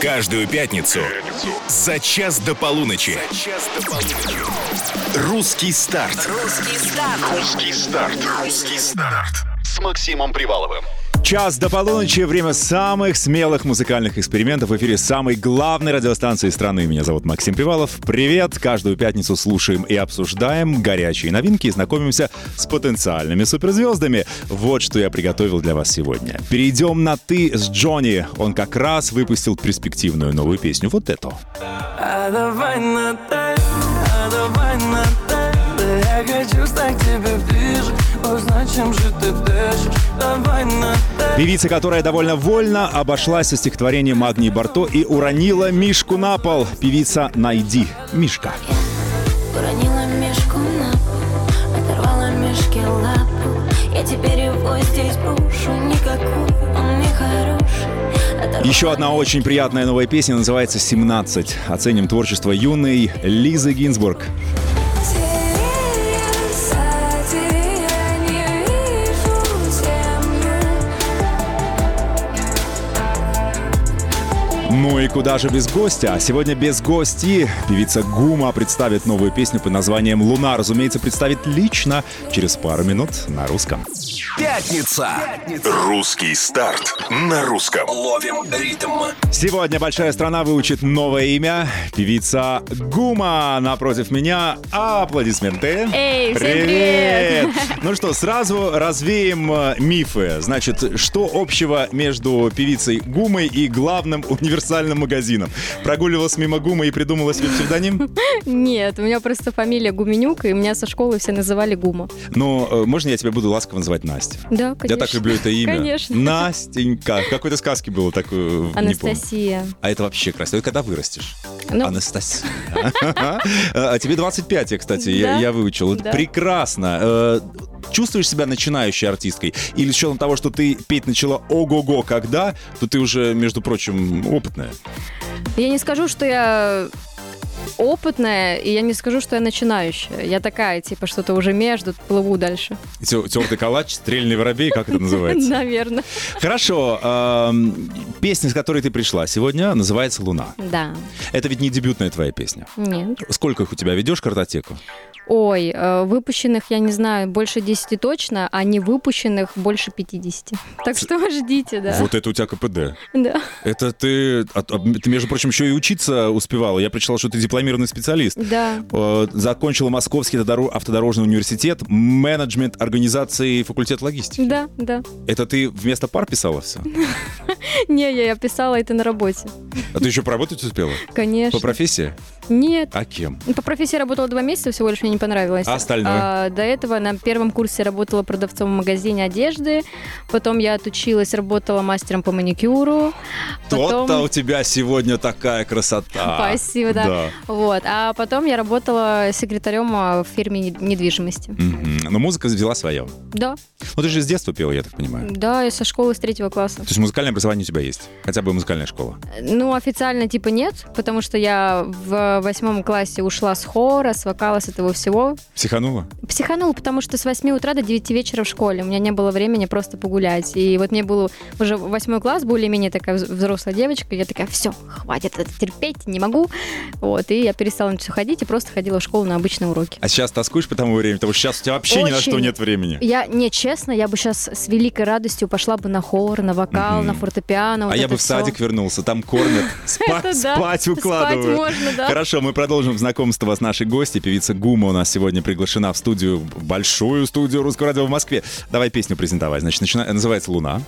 Каждую пятницу за час до полуночи. Русский старт. Русский старт. Русский старт. Русский старт. С Максимом Приваловым. Час до полуночи, время самых смелых музыкальных экспериментов в эфире самой главной радиостанции страны. Меня зовут Максим Привалов. Привет! Каждую пятницу слушаем и обсуждаем горячие новинки и знакомимся с потенциальными суперзвездами. Вот что я приготовил для вас сегодня. Перейдем на «ты» с Джонни. Он как раз выпустил перспективную новую песню. Вот эту. А давай на «ты», а давай на «ты». Я хочу стать тебе чем же ты дышишь Давай на. Певица, которая довольно вольно обошлась со стихотворением Магнии Барто и уронила Мишку на пол. Певица «Найди». Мишка. Уронила мешку на пол, оторвала мешке лапу. Я теперь его здесь брошу, никакой он не хороший. Еще одна очень приятная новая песня называется «17». Оценим творчество юной Лизы Гинзбург. Ну и куда же без гостя? А сегодня без гости певица Гума представит новую песню под названием «Луна». Разумеется, представит лично через пару минут на русском. Пятница. Русский старт на русском. Ловим ритм. Сегодня большая страна выучит новое имя. Певица Гума напротив меня. Аплодисменты. Эй, всем привет! Ну что, сразу развеем э, мифы. Значит, что общего между певицей Гумой и главным универсальным магазином? Прогуливалась мимо Гумы и придумала себе псевдоним? Нет, у меня просто фамилия Гуменюк, и меня со школы все называли Гума. Ну, э, можно я тебя буду ласково называть Настя? Да, конечно. Я так люблю это имя. Конечно. Настенька. В какой-то сказке было такое. Анастасия. А это вообще красиво. Это когда вырастешь? Ну, Анастасия. А тебе 25, я, кстати, я выучил. Прекрасно. Э, Чувствуешь себя начинающей артисткой? Или с учетом того, что ты петь начала ого-го когда, то ты уже, между прочим, опытная? я не скажу, что я опытная, и я не скажу, что я начинающая. Я такая, типа, что-то уже между, плыву дальше. Тертый калач, стрельный воробей, как это называется? Наверное. Хорошо. эм, Песня, с которой ты пришла сегодня, называется «Луна». Да. Это ведь не дебютная твоя песня. Нет. Сколько их у тебя ведешь картотеку? Ой, э, выпущенных, я не знаю, больше 10 точно, а не выпущенных больше 50. Так что ждите, да. Вот это у тебя КПД. Да. Это ты, ты, между прочим, еще и учиться успевала. Я прочитал, что ты дипломированный специалист. Да. Э, Закончила Московский автодоро- автодорожный университет, менеджмент организации и факультет логистики. Да, да. Это ты вместо пар писала все? Не, я писала это на работе. А ты еще поработать успела? Конечно. По профессии? Нет. А кем? Ну, По профессии работала два месяца, всего лишь мне не понравилось. А остальное? А, до этого на первом курсе работала продавцом в магазине одежды. Потом я отучилась, работала мастером по маникюру. То-то Потом... у тебя сегодня такая красота. Спасибо, да. Да. Вот. А потом я работала секретарем а, в фирме не- недвижимости. Мгм. Но музыка взяла свое. Да, Ну ты же с детства пела, я так понимаю. да, я со школы с третьего класса. То есть музыкальное образование у тебя есть? Хотя бы музыкальная школа? Ну, официально типа нет, потому что я в восьмом классе ушла с хора, с вокала, с этого всего. Психанула? Психанул, потому что с 8 утра до 9 вечера в школе. У меня не было времени просто погулять. И вот мне было уже восьмой класс, более-менее такая вз- взрослая девочка. Я такая, все, хватит это терпеть, не могу. Вот, и я перестала на все ходить и просто ходила в школу на обычные уроки. А сейчас тоскуешь по тому времени? Потому что сейчас у тебя вообще ни на что Очень. нет времени. Я, не, честно, я бы сейчас с великой радостью пошла бы на хор, на вокал, Мгм. на фортепиано. вот а я бы в всё. садик вернулся, там кормят, спать, укладывают. Спать можно, да. Хорошо, мы продолжим знакомство с нашей гостьей. Певица Гума у нас сегодня приглашена в студию, в большую студию Русского радио в Москве. Давай песню презентовать. Значит, начина- называется «Луна».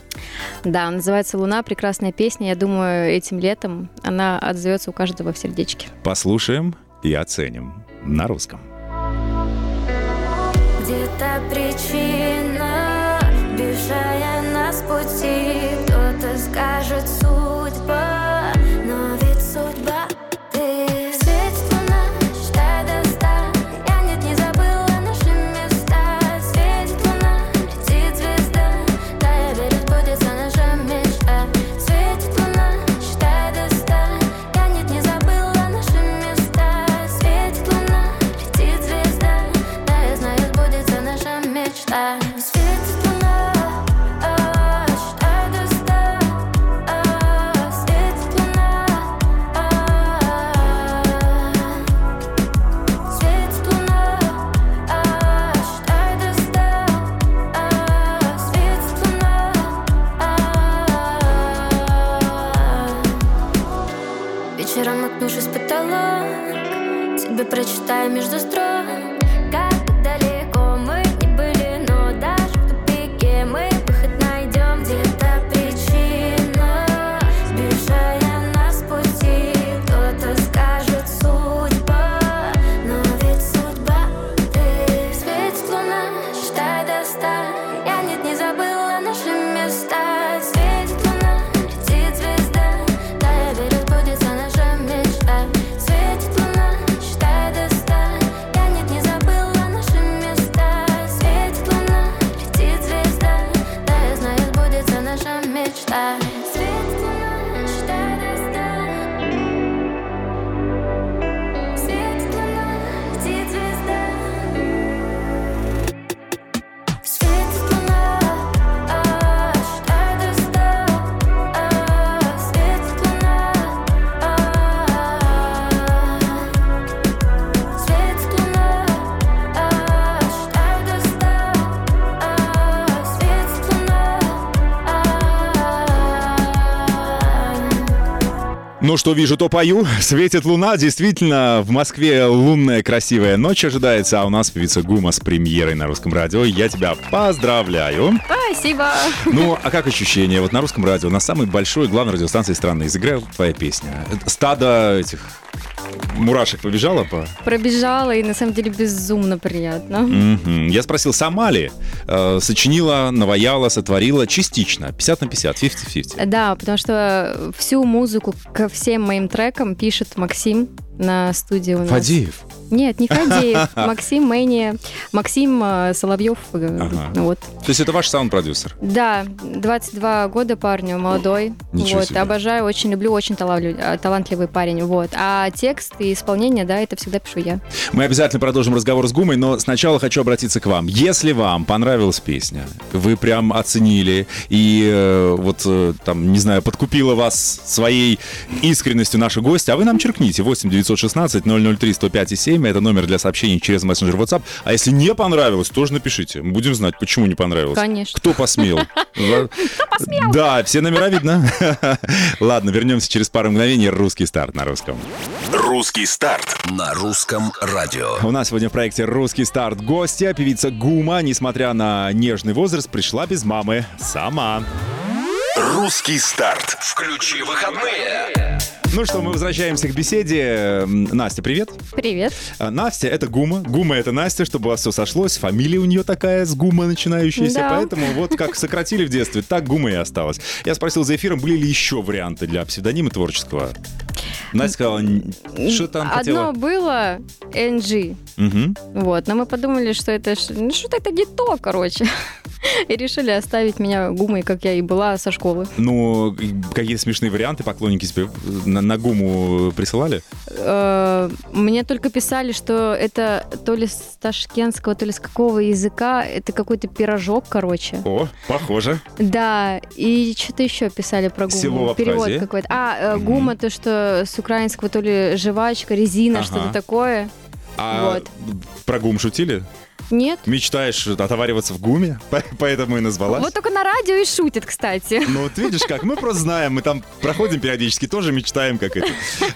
Да, называется «Луна», прекрасная песня. Я думаю, этим летом она отзовется у каждого в сердечке. Послушаем и оценим на русском. Где-то причина, бежая нас пути Кто-то скажет судьба, между строк Ну что вижу, то пою. Светит луна. Действительно, в Москве лунная красивая ночь ожидается, а у нас певица Гума с премьерой на русском радио. Я тебя поздравляю. Спасибо. Ну, а как ощущение? Вот на русском радио, на самой большой главной радиостанции страны, изыграю твоя песня. Стадо этих мурашек побежало по... Пробежала, и на самом деле безумно приятно. Мгм. Я спросил, сама ли э, сочинила, наваяла, сотворила частично, 50 на 50, 50-50. Да, потому что всю музыку ко всем моим трекам пишет Максим на студии у нас. Фадеев. Нет, не Фадеев. Максим Мэни. Максим э, Соловьев. э, Ага. Вот. То есть это ваш саунд-продюсер? Да, 22 года парню, молодой. Ничего вот, себе. обожаю, очень люблю, очень э, талантливый парень. Вот. А текст и исполнение, да, это всегда пишу я. Мы обязательно продолжим разговор с Гумой, но сначала хочу обратиться к вам. Если вам понравилась песня, вы прям оценили и э, вот э, там, не знаю, подкупила вас своей искренностью наша гостья, а вы нам черкните 8 916 003 105 и 7. Это номер для сообщений через мессенджер WhatsApp. А если не понравилось, тоже напишите. Мы Будем знать, почему не понравилось. Конечно. Кто посмел? Кто посмел? Да, все номера видно. Ладно, вернемся через пару мгновений. Русский старт на русском. Русский старт. На русском радио. У нас сегодня в проекте «Русский старт» гостья, певица Гума, несмотря на нежный возраст, пришла без мамы сама. Русский старт. Включи выходные. Ну что, мы возвращаемся к беседе. М, Настя, привет. Привет. А, Настя — это Гума. Гума — это Настя, чтобы у вас все сошлось. Фамилия у нее такая с Гума начинающаяся. Да. Поэтому вот как сократили в детстве, так Гума и осталась. Я спросил за эфиром, были ли еще варианты для псевдонима творческого. Настя сказала, «Н- что там Одно хотела? было NG. Мгм. Вот, но мы подумали, что это ну, что-то это не то, короче. И решили оставить меня гумой, как я и была со школы. Ну, и какие-то смешные варианты поклонники тебе на, на Гуму присылали? Э, Мне только писали, что это то ли с ташкентского, то ли с какого языка. Это какой-то пирожок, короче. О, похоже. Да, и что-то еще писали про гуму. Село в Перевод Абхазии. какой-то. А, э, гума, то, что с украинского, то ли жвачка, резина, Ага. что-то такое. А Вот. про гум шутили? Нет? Мечтаешь отовариваться в гуме? По- Поэтому и назвалась? Вот только на радио и шутят, кстати. Ну вот видишь как, мы просто знаем, мы там проходим периодически, тоже мечтаем как это.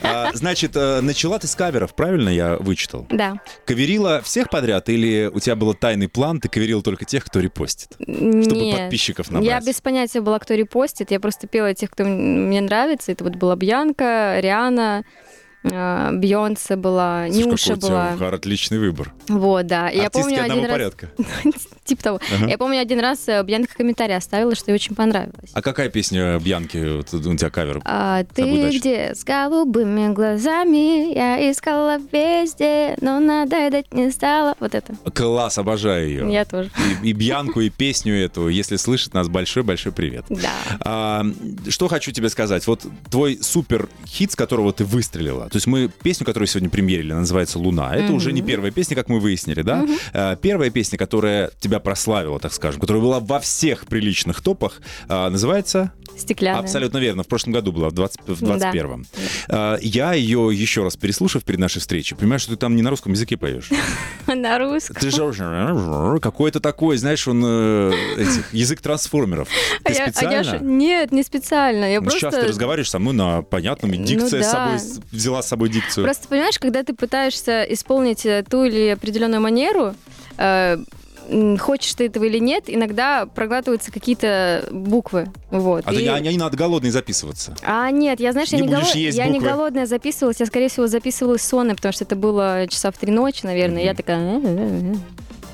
А, значит, э, начала ты с каверов, правильно я вычитал? Да. Каверила всех подряд или у тебя был тайный план, ты каверил только тех, кто репостит? Чтобы Нет. подписчиков Я набрать. без понятия была, кто репостит. Я просто пела тех, кто мне нравится. Это вот была Бьянка, Риана, э, Бьонсе была, Слушай, Нюша какой у тебя была. отличный выбор. Вот, да. И я помню одного один раз... порядка. Типа того. Ага. Я помню один раз э, Бьянка комментарий оставила, что ей очень понравилось. А какая песня Бьянки вот у тебя кавер? А ты дальше. где с голубыми глазами? Я искала везде, но надоедать не стала. Вот это. Класс, обожаю ее. Я тоже. И, и Бьянку, и песню эту. Если слышит нас, большой-большой привет. Да. А, что хочу тебе сказать. Вот твой супер хит, с которого ты выстрелила. То есть мы песню, которую сегодня премьерили, называется «Луна». Это уже не первая песня, как мы выяснили, да? А, первая песня, которая тебя тебя прославила, так скажем, которая была во всех приличных топах, а, называется Стеклянная. Абсолютно верно. В прошлом году была, в, 20, в 21-м. А, Я ее еще раз переслушав перед нашей встречей, понимаю, что ты там не на русском языке поешь. На русском. Ты же какой-то такой, знаешь, он э, язык трансформеров. А Ты я- а специально? Нет, не специально. Я Ну, просто... Сейчас ты разговариваешь со мной на понятном, и Ну дикция с да. собой, взяла с собой дикцию. Просто понимаешь, когда ты пытаешься исполнить э, ту или определенную манеру, э, хочешь ты этого или нет, иногда проглатываются какие-то буквы. Вот. А И- а не надо голодный записываться. А, нет, я, знаешь, я, Не не, будешь голо- есть я не голодная записывалась, я, скорее всего, записывалась сонной, потому что это было часа в три ночи, наверное. и Я такая...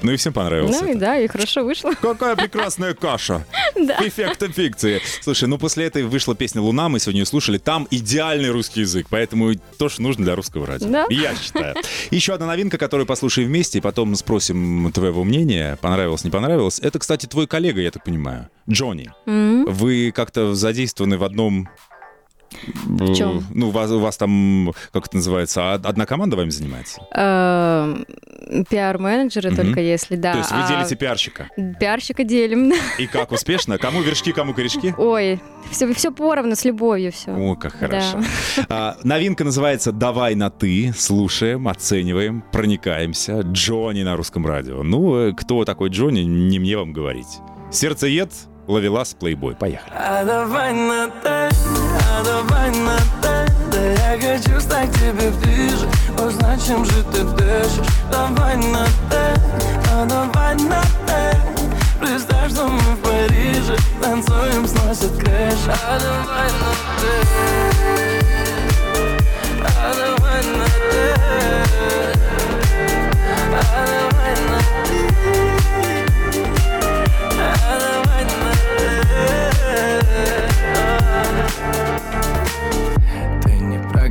Ну и всем понравилось. Ну и это. да, и хорошо вышло. Какая прекрасная каша. Да. Эффектом фикции. Слушай, ну после этой вышла песня «Луна», мы сегодня слушали. Там идеальный русский язык, поэтому то, что нужно для русского радио. Да. Я считаю. Еще одна новинка, которую послушаем вместе, и потом спросим твоего мнения, понравилось, не понравилось. Это, кстати, твой коллега, я так понимаю, Джонни. Вы как-то задействованы в одном... В чём? Ну, у вас, у вас там, как это называется, од- одна команда вами занимается? Эм, Пиар-менеджеры только если, да. То есть вы а делите пиарщика. Пиарщика делим. И как успешно? Кому вершки, кому корешки? Ой, все, все поровну, с любовью все. О, как хорошо. А, новинка называется «Давай на ты». Слушаем, оцениваем, проникаемся. Джонни на русском радио. Ну, э, кто такой Джонни, не мне вам говорить. Сердцеед, ловелас, плейбой. Поехали. А давай на «ты», а давай на «ты» Да я хочу стать тебе ближе Узнать, чем же ты дышишь? Давай на «ты», а давай на «ты» Представь, что мы в Париже Танцуем, сносит крыша А давай на «ты» А давай на «ты» А давай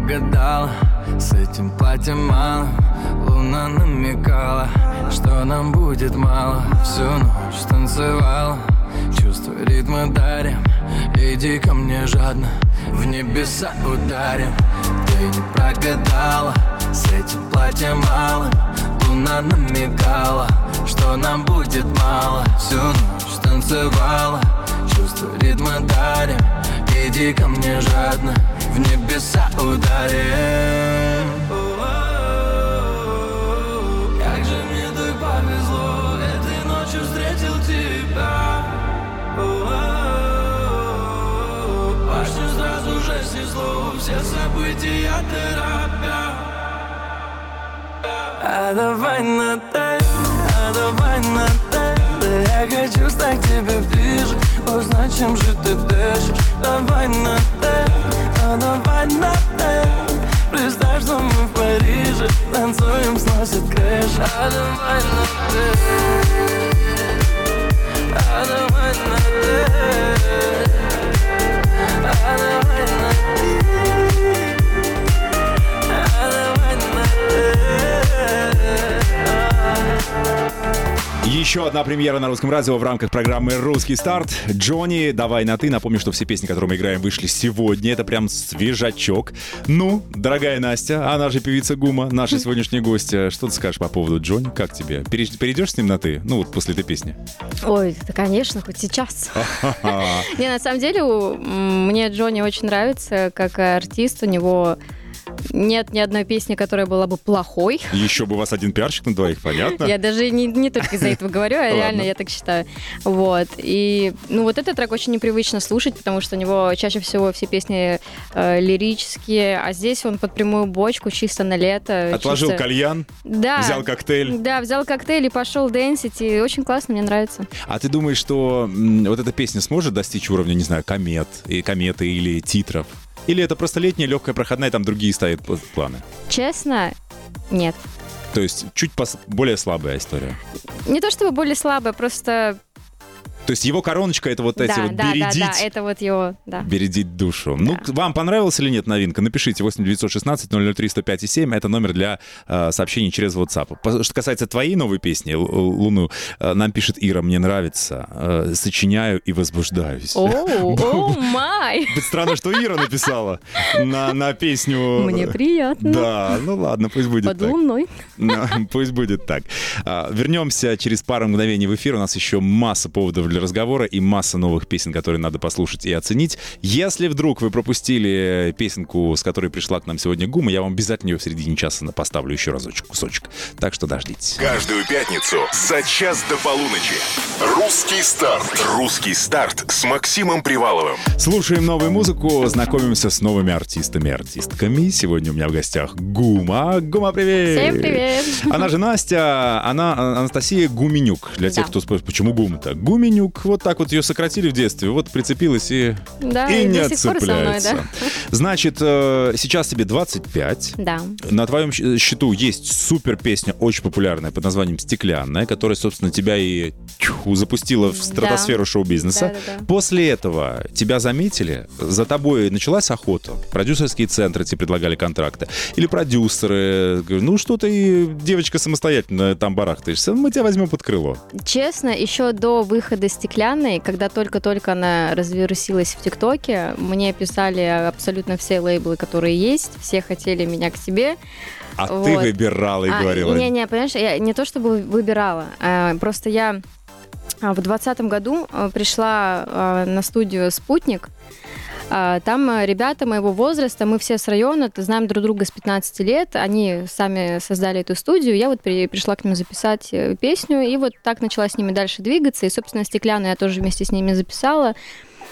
не прогадала С этим платьем мало. Луна намекала Что нам будет мало. Всю ночь танцевала Чувство ритма дарим. Иди ко мне жадно В небеса ударим. Ты не прогадала С этим платьем мало. Луна намекала Что нам будет мало. Всю ночь танцевала Чувство ритма дарим. Иди ко мне жадно Небеса ударим. Как же мне так повезло Этой ночью встретил тебя. Башню сразу же снесло Все события торопя. А давай на «ты», а давай на «ты» Да я хочу стать тебе ближе Узнать, чем же ты дышишь. Давай на «ты», давай на «ты» Представь, что мы в Париже Танцуем, сносит крыша А давай на «ты» А давай на «ты» Еще одна премьера на русском радио в рамках программы «Русский старт». Джонни, давай на «ты». Напомню, что все песни, которые мы играем, вышли сегодня. Это прям свежачок. Ну, дорогая Настя, она же певица Гума, наша сегодняшняя гостья. Что ты скажешь по поводу Джонни? Как тебе? Пере- Перейдешь с ним на «ты»? Ну, вот после этой песни. Ой, да, конечно, хоть сейчас. Не, на самом деле, мне Джонни очень нравится как артист. У него нет ни одной песни, которая была бы плохой. Еще бы у вас один пиарщик на двоих, понятно? Я даже не, не только из-за этого говорю, а реально я так считаю. Вот. И, ну, вот этот трек очень непривычно слушать, потому что у него чаще всего все песни э, лирические, а здесь он под прямую бочку, чисто на лето. Отложил чисто- кальян, Да. взял коктейль. Да, взял коктейль и пошел дэнсить, и очень классно, мне нравится. А ты думаешь, что м, вот эта песня сможет достичь уровня, не знаю, комет, и кометы или титров? Или это просто летняя, легкая, проходная, там другие стоят пл- планы? Честно, нет. То есть чуть более слабая история. Не то чтобы более слабая, просто То есть его короночка это вот эти да, вот да, да, бередить. да, это вот его, да. Бередить душу. Ну, Да. вам понравилась или нет новинка? Напишите 8916 003 105 7. Это номер для э, сообщений через WhatsApp. Что касается твоей новой песни «Л- «Луну», э, нам пишет Ира, мне нравится. э, сочиняю и возбуждаюсь. О, май! Странно, что Ира написала на, на песню. Мне приятно. Да, ну ладно, пусть будет Под так. луной. Ну, Пусть будет так. А, Вернемся через пару мгновений в эфир. У нас еще масса поводов для разговора и масса новых песен, которые надо послушать и оценить. Если вдруг вы пропустили песенку, с которой пришла к нам сегодня Гума, я вам обязательно ее в середине часа поставлю еще разочек, кусочек. Так что дождитесь. Каждую пятницу за час до полуночи. Русский старт. Русский старт с Максимом Приваловым. Слушаем новую музыку, знакомимся с новыми артистами и артистками. Сегодня у меня в гостях Гума. Гума, привет! Всем привет! Она же Настя, она Анастасия Гуменюк. Для тех, Да. кто спрашивает, почему Гума-то? Гуменюк, вот так вот ее сократили в детстве, вот прицепилась и, Да, и и не со мной, отцепляется. да. Значит, э, сейчас тебе 25. Да. На твоем счету есть супер песня, очень популярная, под названием «Стеклянная», которая, собственно, тебя и тьфу, запустила в стратосферу шоу-бизнеса. Да-да-да. После этого тебя заметили, за тобой началась охота. Продюсерские центры тебе предлагали контракты. Или продюсеры. Ну что ты, девочка, самостоятельно там барахтаешься, мы тебя возьмем под крыло. Честно, еще до выхода «Стеклянной», когда только-только она развирусилась в ТикТоке, мне писали абсолютно все лейблы, которые есть, все хотели меня к себе. А ты Вот. выбирала и А, говорила. Не-не, понимаешь, я не то чтобы выбирала, а, просто я а, в двадцатом году а, пришла а, на студию «Спутник», Там а, ребята моего возраста, мы все с района, знаем друг друга с 15 лет, они сами создали эту студию, я вот при- пришла к ним записать э, песню, и вот так начала с ними дальше двигаться, и, собственно, «Стеклянную» я тоже вместе с ними записала.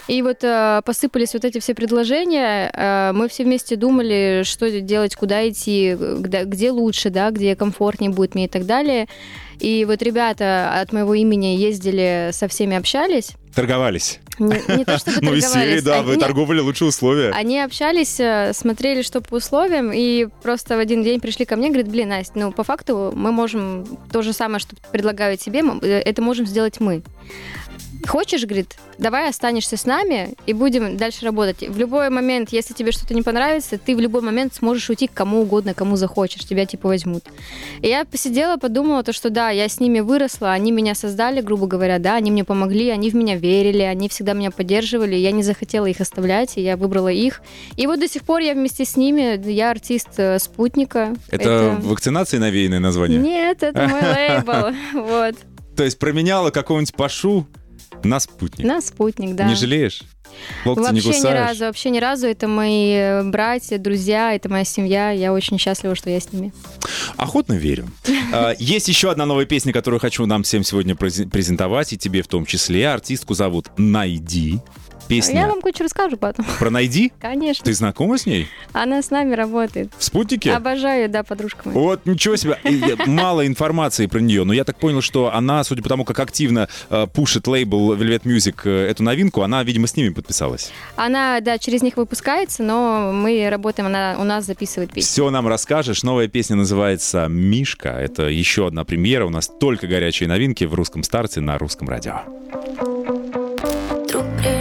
И вот э, посыпались вот эти все предложения. э, мы все вместе думали, что делать, куда идти, где, где лучше, да, где комфортнее будет мне и так далее. И вот ребята от моего имени ездили, со всеми общались. Торговались. Не, не то чтобы Ну, из серии, торговались. да, вы они- торговали лучшие условия. Они общались, э, смотрели, что по условиям, и просто в один день пришли ко мне, говорят, блин, Настя, ну, по факту мы можем то же самое, что предлагаю тебе, мы- э, это можем сделать мы. Хочешь, говорит, давай останешься с нами и будем дальше работать. В любой момент, если тебе что-то не понравится, ты в любой момент сможешь уйти к кому угодно, кому захочешь, тебя типа возьмут. И я посидела, подумала, то, что да, я с ними выросла, они меня создали, грубо говоря, да, они мне помогли, они в меня верили, они всегда меня поддерживали, я не захотела их оставлять, и я выбрала их. И вот до сих пор я вместе с ними, я артист э, «Спутника». Это вакцинации навеянное название? Нет, это мой лейбл, вот. То есть променяла какого-нибудь Пашу на спутник. На «Спутник», да. Не жалеешь? Локти не Вообще ни кусаешь? разу, вообще ни разу. Это мои э, братья, друзья, это моя семья. Я очень счастлива, что я с ними. Охотно верю. А, Есть еще одна новая песня, которую хочу нам всем сегодня през- презентовать, и тебе в том числе. Артистку зовут Найди. Я Песня вам кое-что расскажу потом. про Найди? Конечно. Ты знакома с ней? Она с нами работает. В спутнике? Обожаю, да, подружка моя. Вот, ничего себе. Мало информации про нее, но я так понял, что она, судя по тому, как активно э, пушит лейбл Velvet Music э, эту новинку, она, видимо, с ними подписалась. Она, да, через них выпускается, но мы работаем, она у нас записывает песни. Все нам расскажешь. Новая песня называется «Мишка». Это еще одна премьера. У нас только горячие новинки в русском старте на русском радио. НЛО,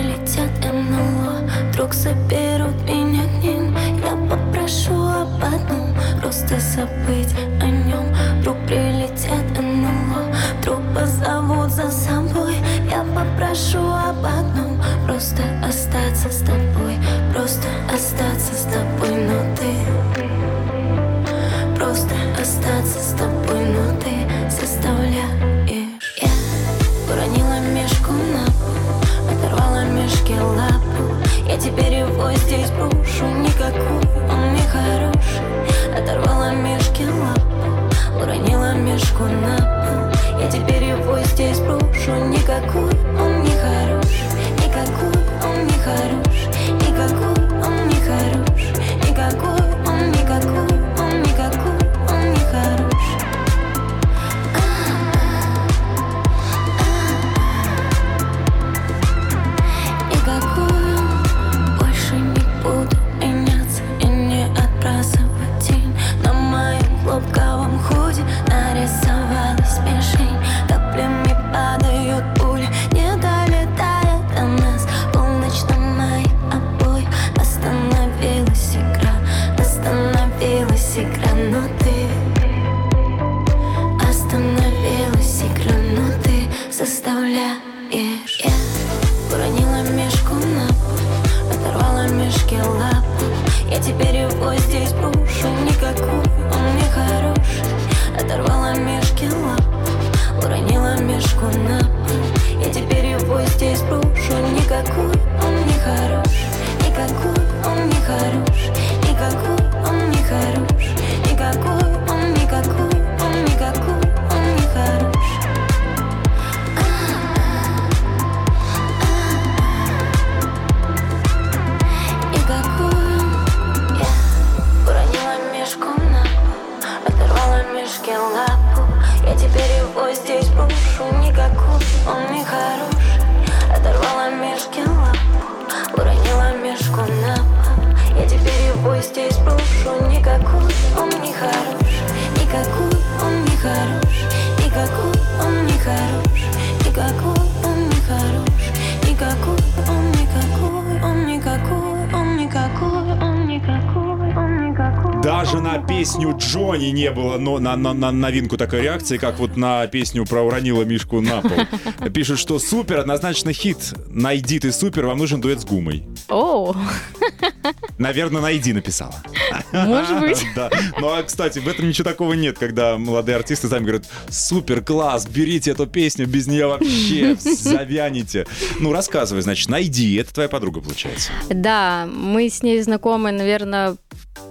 вдруг заберут меня к ним. Я попрошу об одном, просто забыть о нем. Вдруг прилетят НЛО, вдруг позовут за собой. Я попрошу об одном, просто остаться остановилась ты Остановилась. Игра, ты заставляешь. Я уронила мешку на оторвала мешки лап Я теперь его здесь брошу, никакой он не хорош Оторвала мешки лап, уронила мешку на Я теперь его здесь брошу, никакой он не хорош Никакой он не хорош, никакой песню Джонни не было но на, на, на новинку такой реакции, как вот на песню про уронила Мишку на пол. Пишут, что супер, однозначно хит. Найди ты супер, вам нужен дуэт с гумой. О, Наверное, найди написала. может быть. Да. Ну, а, кстати, в этом ничего такого нет, когда молодые артисты сами говорят, супер, класс, берите эту песню, без нее вообще завянете. Ну, рассказывай, значит, найди, это твоя подруга, получается. Да, мы с ней знакомы, наверное,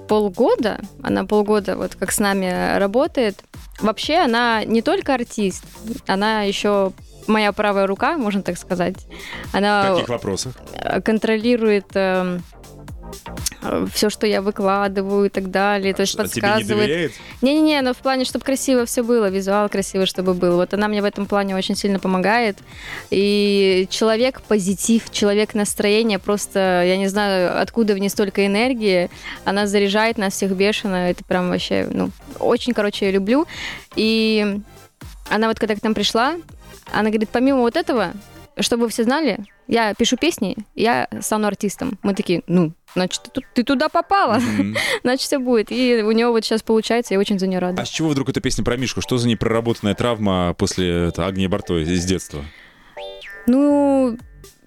полгода. Она полгода вот как с нами работает. Вообще она не только артист, она еще моя правая рука, можно так сказать. В Она каких вопросах? э, контролирует все, что я выкладываю и так далее. То есть А тебе не подсказывает. доверяет? Не-не-не, но в плане, чтобы красиво все было, визуал красивый, чтобы был. Вот она мне в этом плане очень сильно помогает. И человек позитив, человек настроение, просто, я не знаю, откуда в ней столько энергии. Она заряжает нас всех бешено. Это прям вообще, ну, очень, короче, я люблю. И она вот когда к нам пришла, она говорит, помимо вот этого, чтобы вы все знали, я пишу песни, я стану артистом. Мы такие, ну, значит, ты, ту- ты туда попала, значит, все будет. И у нее вот сейчас получается, я очень за нее рада. А с чего вдруг эта песня про Мишку? Что за непроработанная травма после это, Агнии Бартой из детства? Ну,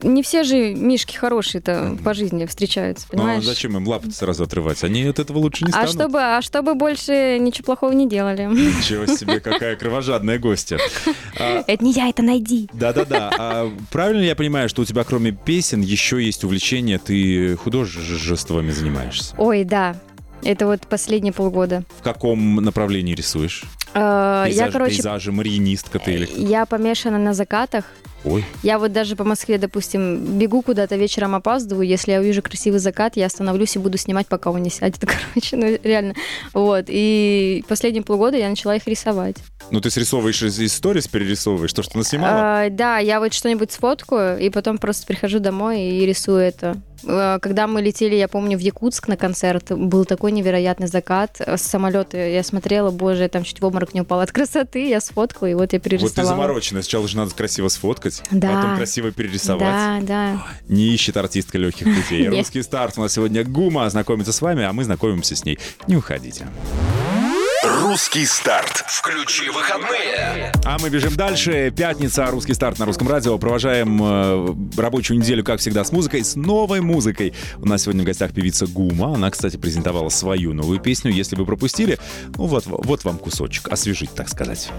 не все же мишки хорошие-то по жизни встречаются, Ну, а понимаешь? зачем им лапы сразу отрывать? Они от этого лучше не а станут. чтобы, а чтобы больше ничего плохого не делали. Ничего себе, какая кровожадная гостья. А, Это не я, это найди. Да-да-да. А правильно я понимаю, что у тебя кроме песен еще есть увлечение, ты художествами занимаешься? Ой, да. Это вот последние полгода. В каком направлении рисуешь? Пейзаж, Я, короче, Пейзажи, мариинистка ты или... я помешана на закатах. Ой, Я вот даже по Москве, допустим, бегу куда-то вечером, опаздываю. Если я увижу красивый закат, я остановлюсь и буду снимать, пока он не сядет. Короче, ну реально. Вот. И последние полгода я начала их рисовать. ну ты срисовываешь из сторис, перерисовываешь то, что наснимала? А, да, я вот что-нибудь сфоткаю, и потом просто прихожу домой и рисую это. А, Когда мы летели, я помню, в Якутск на концерт, был такой невероятный закат. С самолета я смотрела, боже, я там чуть в обморок не упала от красоты, я сфоткала, и вот я Вот ты перерисовала. замороченная. Сначала же надо красиво сфоткать, Да. потом красиво перерисовать. Да, да. Не ищет артистка легких путей. Русский старт у нас сегодня Гума знакомится с вами, а мы знакомимся с ней. Не уходите. Русский старт. Включи выходные. А мы бежим дальше. Пятница, русский старт на русском радио. Провожаем э, рабочую неделю, как всегда, с музыкой, с новой музыкой. У нас сегодня в гостях певица Гума. Она, кстати, презентовала свою новую песню. Если вы пропустили, ну вот, вот вам кусочек. Освежить, так сказать.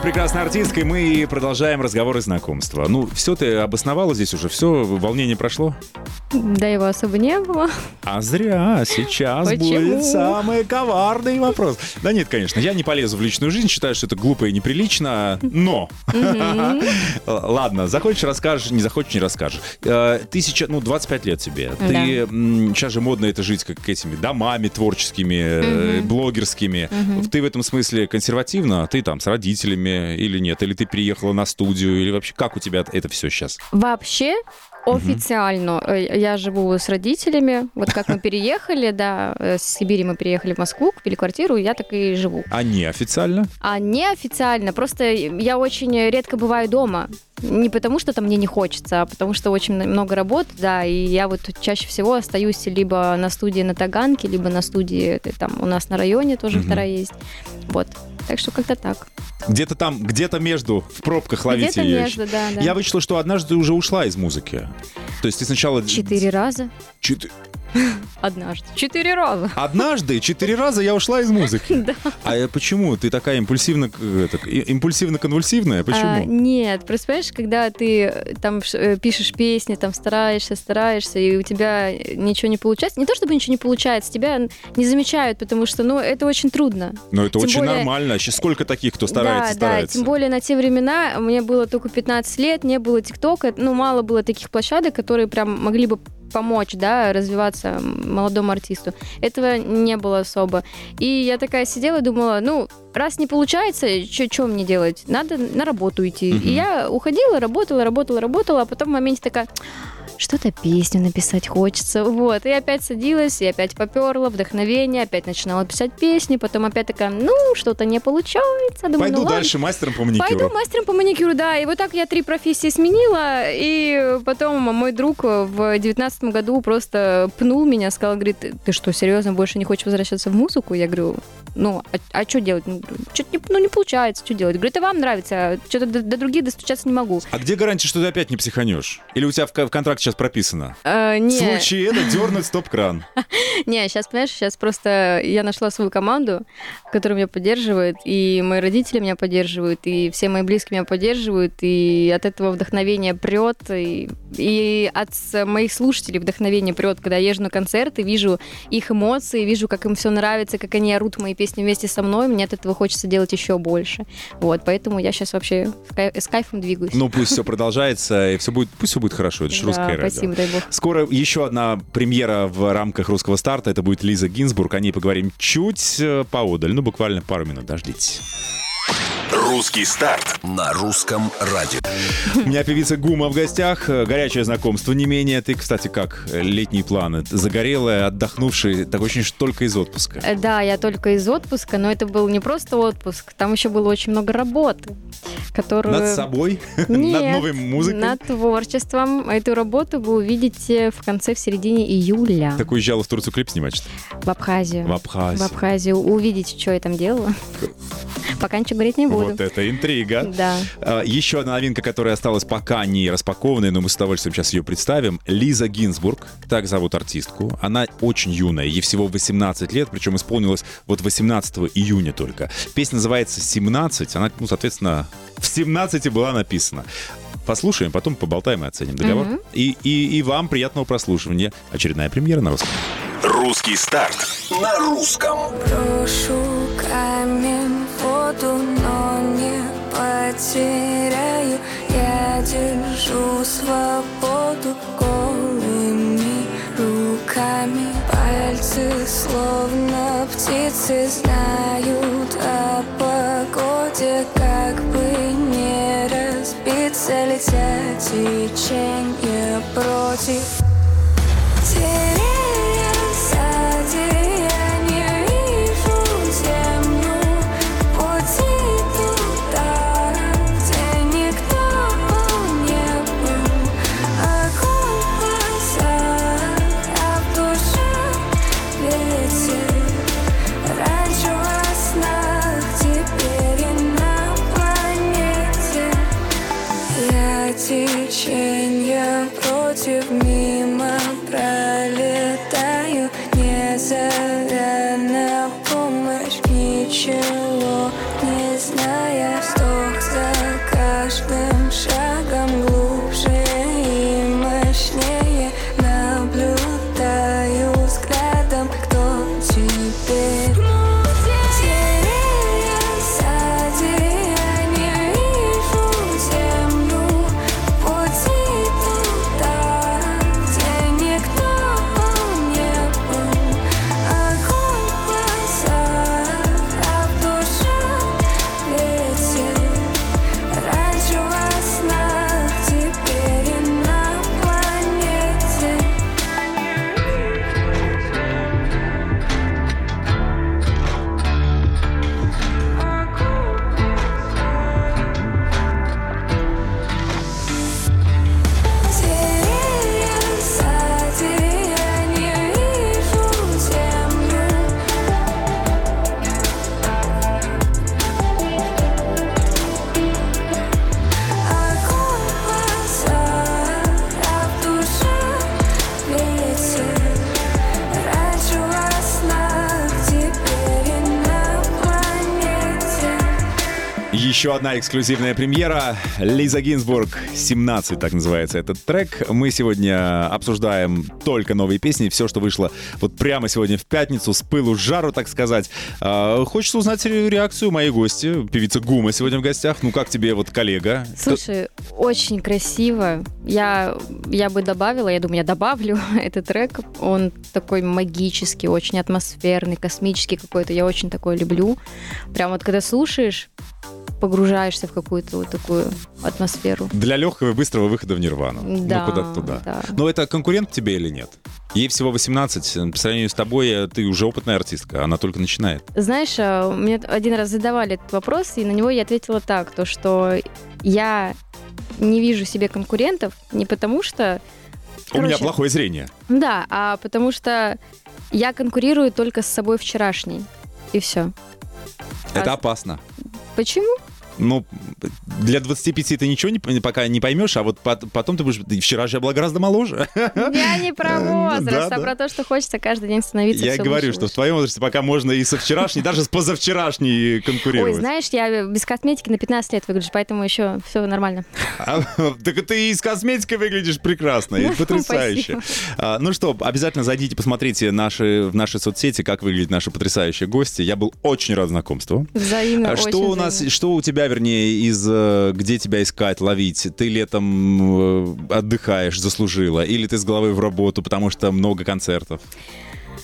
Этой прекрасной артисткой мы продолжаем разговор и знакомство. Ну, все ты обосновала здесь уже, все, волнение прошло? Да его особо не было. А зря, сейчас Почему? будет самый коварный вопрос. Да нет, конечно, я не полезу в личную жизнь, считаю, что это глупо и неприлично, но... Ладно, захочешь, расскажешь, не захочешь, не расскажешь. Э, Ты сейчас, ну, 25 лет тебе. Ты сейчас же модно это жить как этими домами творческими, э, блогерскими. Ты в этом смысле консервативна? Ты там с родителями или нет? Или ты приехала на студию? Или вообще как у тебя это все сейчас? Вообще, официально э, я живу с родителями. Вот как мы переехали, да, э, с Сибири мы переехали в Москву, купили квартиру, я так и живу. А неофициально? А неофициально, просто я очень редко бываю дома. Не потому, что там мне не хочется, а потому что очень много работ, да, и я вот чаще всего остаюсь либо на студии на Таганке, либо на студии там у нас на районе тоже Мгм. вторая есть. Вот. Так что как-то так. Где-то там, где-то между, в пробках ловите ее. между, да, да. Я вычислил, что однажды уже ушла из музыки. То есть ты сначала... Четыре раза. Чет- Однажды. Четыре раза. Однажды четыре раза я ушла из музыки. Да. А почему? Ты такая импульсивно, э, так? А, Почему? нет, просто понимаешь, когда ты э, там э, пишешь песни, там стараешься, стараешься, и у тебя ничего не получается. Не то чтобы ничего не получается, тебя не замечают, потому что, ну, это очень трудно. Но это тем очень более- нормально. Сейчас сколько таких, кто старается, да, старается? да, тем более на те времена мне было только 15 лет, не было ТикТока, ну, мало было таких площадок, которые прям могли бы помочь, да, развиваться молодому артисту. Этого не было особо. И я такая сидела и думала, ну, раз не получается, что мне делать? Надо на работу идти. Мгм. И я уходила, работала, работала, работала, а потом в моменте такая, что-то песню написать хочется. Вот. И опять садилась, и опять поперла, вдохновение, опять начинала писать песни, потом опять такая, ну, что-то не получается. Думаю, Пойду ну, ладно. дальше мастером по маникюру. Пойду мастером по маникюру, да. И вот так я три профессии сменила. И потом мой друг в девятнадцатом году просто пнул меня, сказал, говорит, ты что, серьезно, больше не хочешь возвращаться в музыку? Я говорю, ну, а, что делать? Ну, что-то не, ну, не получается, что делать? Говорит, а вам нравится, что-то до, до других достучаться не могу. А где гарантия, что ты опять не психанешь? Или у тебя в, в контракте сейчас прописано? А, В не, случае это дернуть стоп-кран. не, сейчас, понимаешь, сейчас просто я нашла свою команду, которая меня поддерживает, и мои родители меня поддерживают, и все мои близкие меня поддерживают, и от этого вдохновение прет, и, и от моих слушателей вдохновение прет, когда я езжу на концерты, вижу их эмоции, вижу, как им все нравится, как они орут мои песни вместе со мной, мне от этого хочется делать еще больше. Вот, поэтому я сейчас вообще с кай- с кайфом двигаюсь. Ну, пусть все продолжается, и все будет, пусть все будет хорошо. Это же Да, русское радио. спасибо, дай бог. Скоро еще одна премьера в рамках русского старта. Это будет Лиза Гинзбург. О ней поговорим чуть э, поодаль. Ну, буквально пару минут. Дождитесь. Русский старт. На русском радио. У меня певица Гума в гостях. Э, Горячее знакомство не менее. Ты, кстати, как? Э, Летние планы. Загорелая, отдохнувшая. Так очень ж только из отпуска. Э, Да, я только из отпуска, но это был не просто отпуск, там еще было очень много работы, которую... Над собой? Над Нет, новой музыкой? Над творчеством. Эту работу вы увидите в конце, в середине июля Так уезжала в Турцию клип снимать, что ли? в Абхазию. В Абхазию. В Абхазию. Увидите, что я там делала. Пока ничего говорить не буду. Вот это интрига. Да. А, Еще одна новинка, которая осталась пока не распакованной, но мы с удовольствием сейчас ее представим. Лиза Гинзбург, так зовут артистку. Она очень юная, ей всего 18 лет, причем исполнилось вот 18 июня только. Песня называется «17», она, ну, соответственно, в 17 была написана. Послушаем, потом поболтаем и оценим договор. И, и, и вам приятного прослушивания. Очередная премьера на русском. Русский старт. На русском. Брошу камень воду, но потеряю. Я держу свободу голыми руками. Пальцы словно птицы знают о погоде. Как бы не разбиться, летят течение против против Еще одна эксклюзивная премьера. Лиза Гинзбург, 17, так называется этот трек. Мы сегодня обсуждаем только новые песни, все, что вышло вот прямо сегодня в пятницу, с пылу с жару, так сказать. А, хочется узнать реакцию моей гости, певица Гума сегодня в гостях. Ну, как тебе вот коллега? Слушай, очень красиво. Я, я бы добавила, я думаю, я добавлю этот трек. Он такой магический, очень атмосферный, космический какой-то. Я очень такой люблю. Прям вот когда слушаешь, погружаешься в какую-то вот такую атмосферу. Для легкого и быстрого выхода в нирвану. Да, ну, куда-то туда. да. Но это конкурент тебе или нет? Ей всего 18. По сравнению с тобой, э, ты уже опытная артистка, она только начинает. Знаешь, э, мне один раз задавали этот вопрос, и на него я ответила так, то что я не вижу себе конкурентов не потому что... У меня плохое зрение. Да, а потому что я конкурирую только с собой вчерашней. И все. Это А- опасно. Почему? Ну, для 25 ты ничего не, пока не поймешь, а вот пот- потом ты будешь... Вчера же я была гораздо моложе. Я не про возраст, Да, а да. про то, что хочется каждый день становиться Я говорю, лучше, что в твоем возрасте пока можно и со вчерашней, даже с позавчерашней Ой, конкурировать. знаешь, я без косметики на 15 лет выгляжу, поэтому еще все нормально. А, Так ты и с косметикой выглядишь прекрасно, и потрясающе. А, Ну что, обязательно зайдите, посмотрите наши, в наши соцсети, как выглядят наши потрясающие гости. Я был очень рад знакомству. Взаимно, А что у нас, что у тебя, вернее, из э, где тебя искать, ловить? Ты летом э, отдыхаешь, заслужила, или ты с головой в работу, потому что много концертов?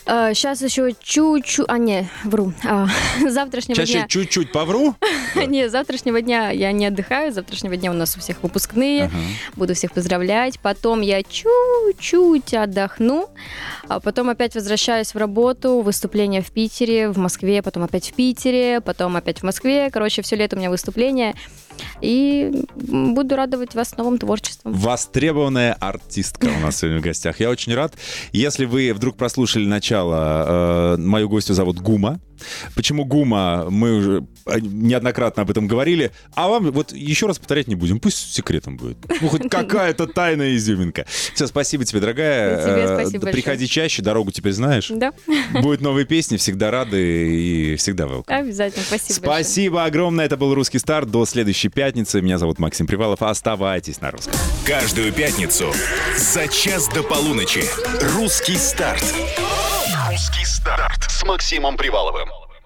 Сейчас еще чуть-чуть... А, не, вру. А, завтрашнего Чаще дня... чуть-чуть повру. Не, завтрашнего дня я не отдыхаю. Завтрашнего дня у нас у всех выпускные. Буду всех поздравлять. Потом я чуть-чуть отдохну. А потом опять возвращаюсь в работу. Выступление в Питере, в Москве, потом опять в Питере, потом опять в Москве. Короче, все лето у меня выступление. И буду радовать вас новым творчеством. Востребованная артистка у нас сегодня в гостях. Я очень рад. Если вы вдруг прослушали начало, э, мою гостью зовут Гума. Почему Гума? Мы уже э, неоднократно об этом говорили. А вам вот еще раз повторять не будем. Пусть секретом будет. Ну, хоть какая-то тайная изюминка. Все, спасибо тебе, дорогая. Тебе Э, спасибо большое. Приходи чаще, дорогу теперь знаешь. Да, Будут новые песни, всегда рады и всегда welcome. обязательно. Спасибо большое. Спасибо огромное. Это был «Русский старт». До следующей пятницы. Меня зовут Максим Привалов. Оставайтесь на русском. Каждую пятницу за час до полуночи. Русский старт. Старт с Максимом Приваловым.